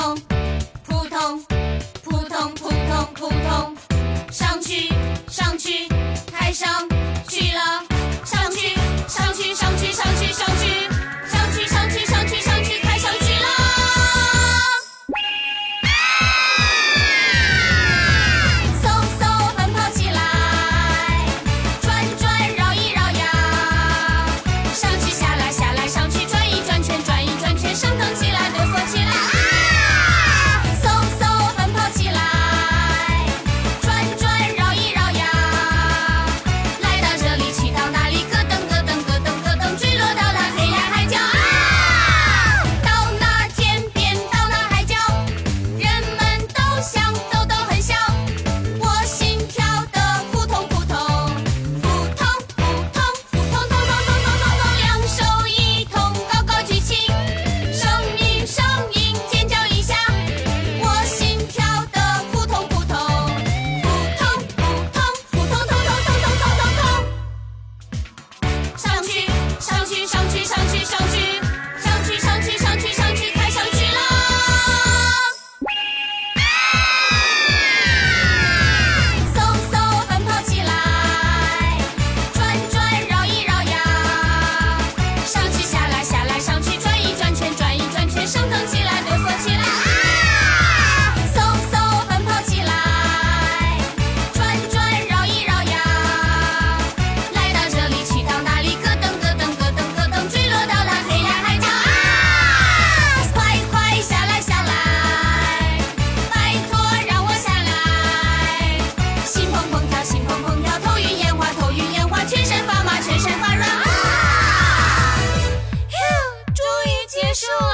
home. special.